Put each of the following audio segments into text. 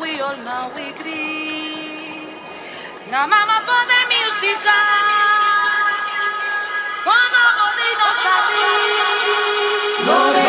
we all now we agree. Now, mama, for the music, one of the no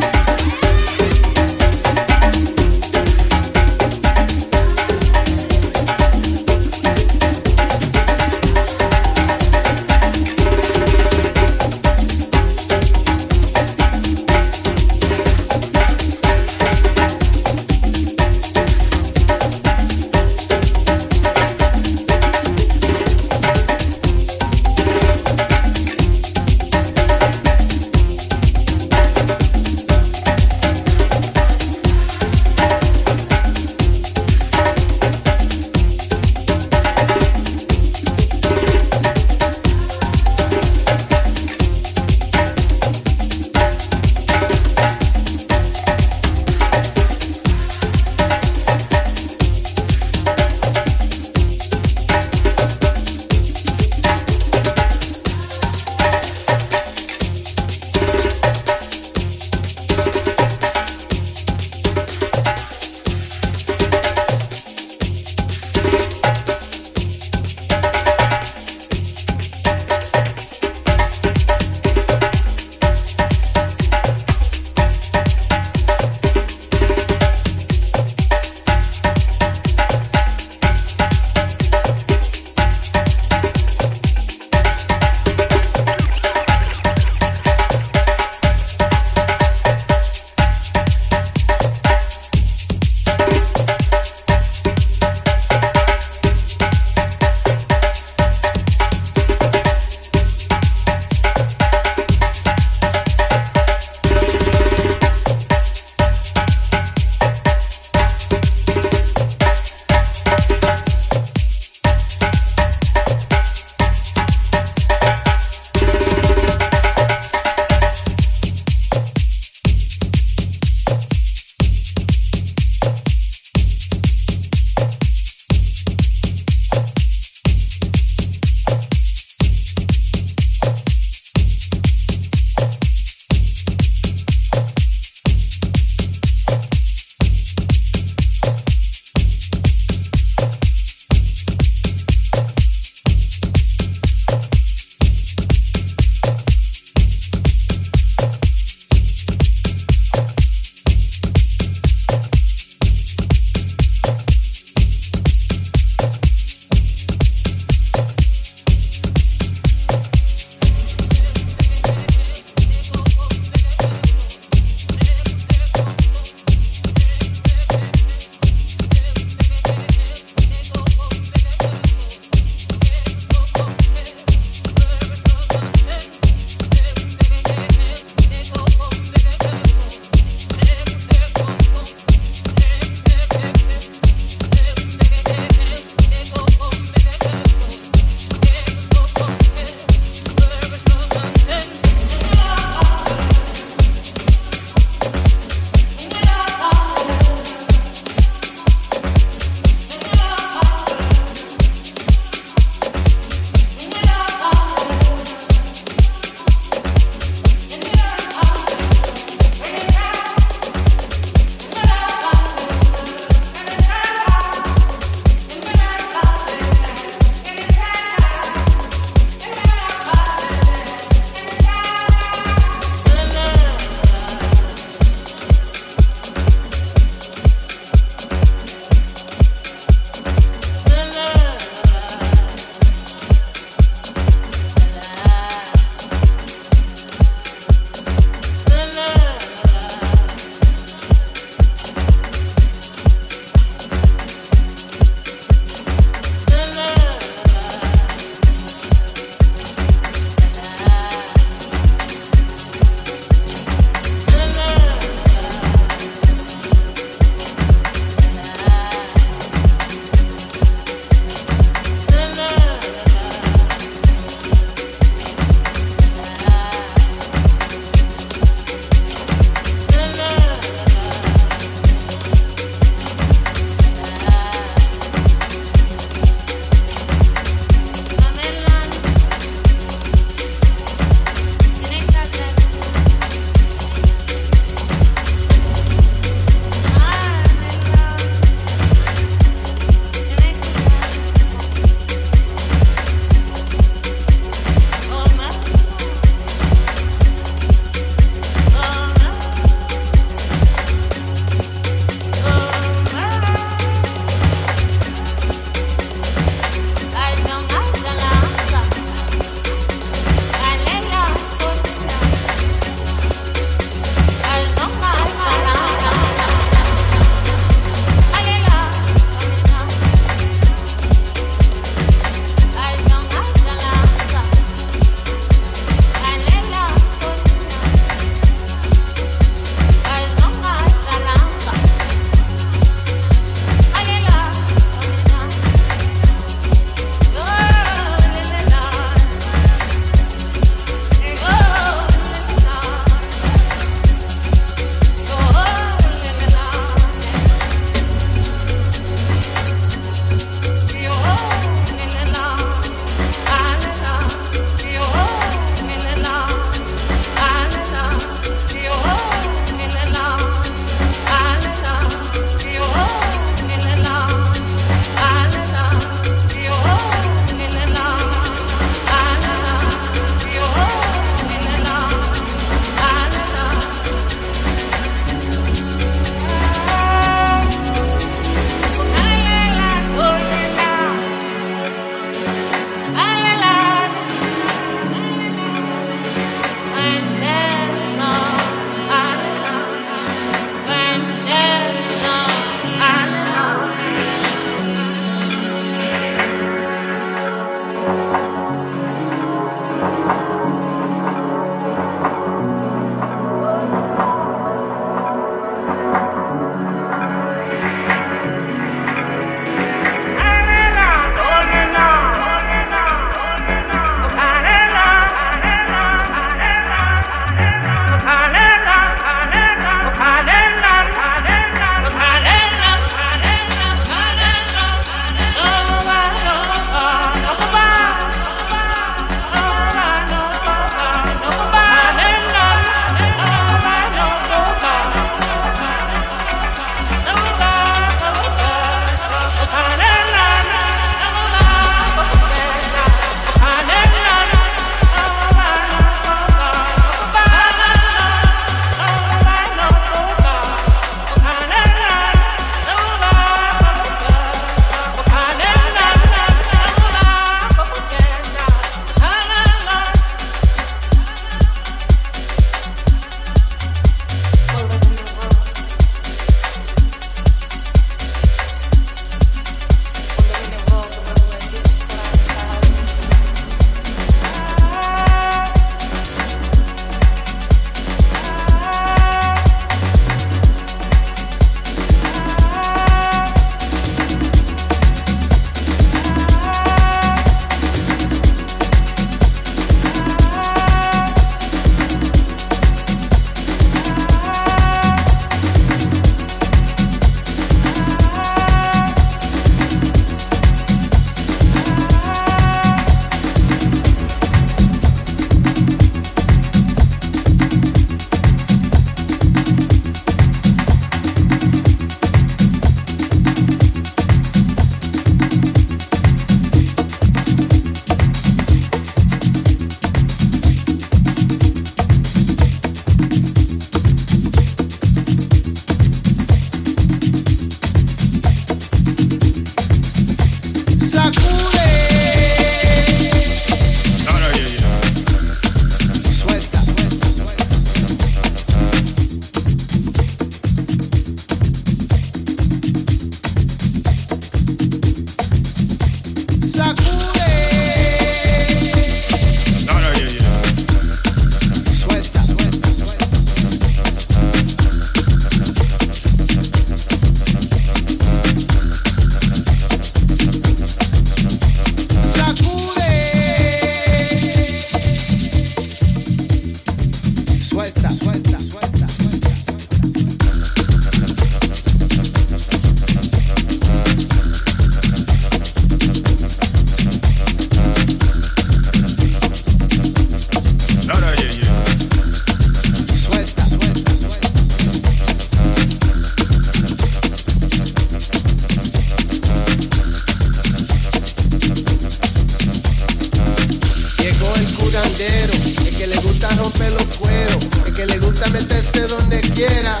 los cueros. El que le gusta meterse donde quiera,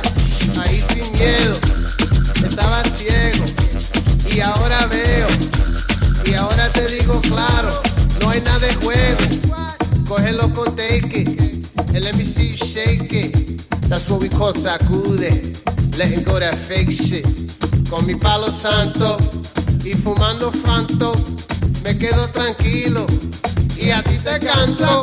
ahí sin miedo. Estaba ciego y ahora veo. Y ahora te digo claro, no hay nada de juego. Cógelo con take it. El MC shake it. That's what we call sacude. Letting go that fake shit. Con mi palo santo y fumando fanto, me quedo tranquilo y a ti te canso.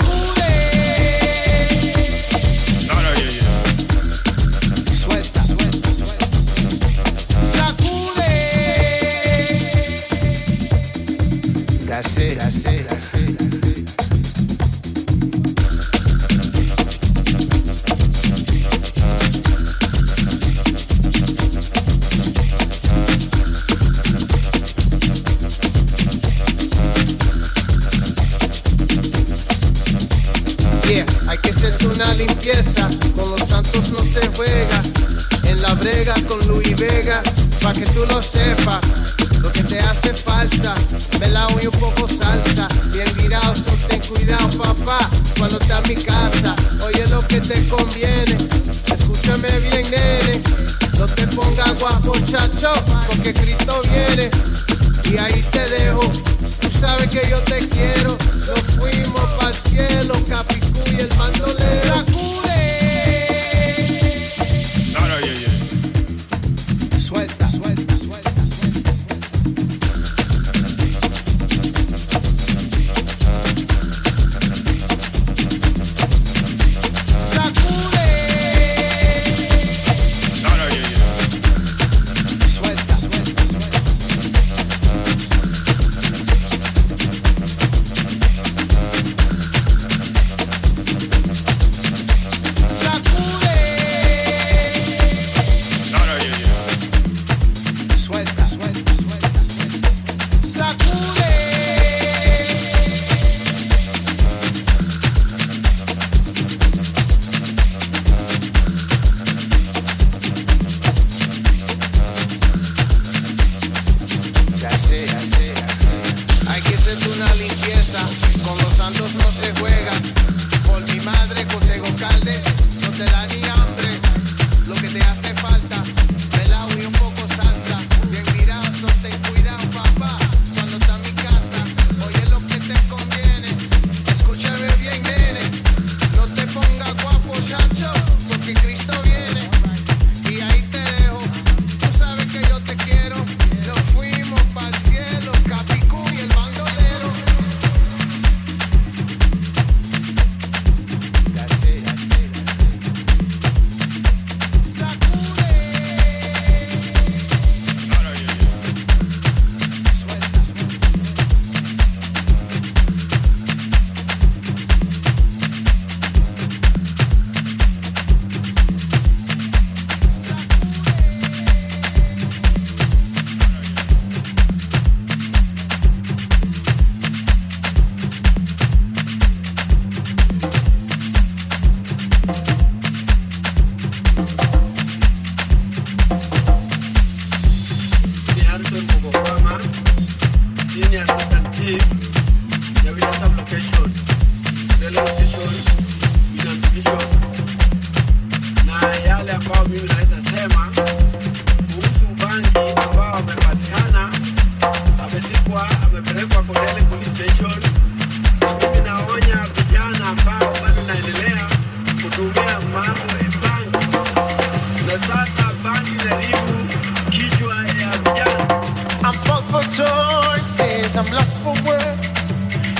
I'm lost for words.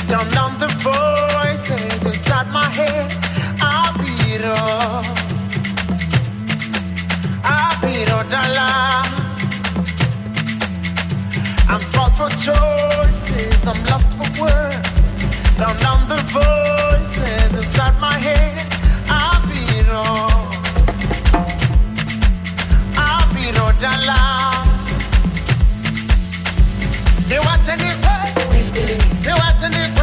Turn on the voices inside my head. I beat up. I beat up dollar. I'm smart for choices. I'm lost for words. Turn on the voices inside my head. I beat up. I beat up dollar. They want anything. They want to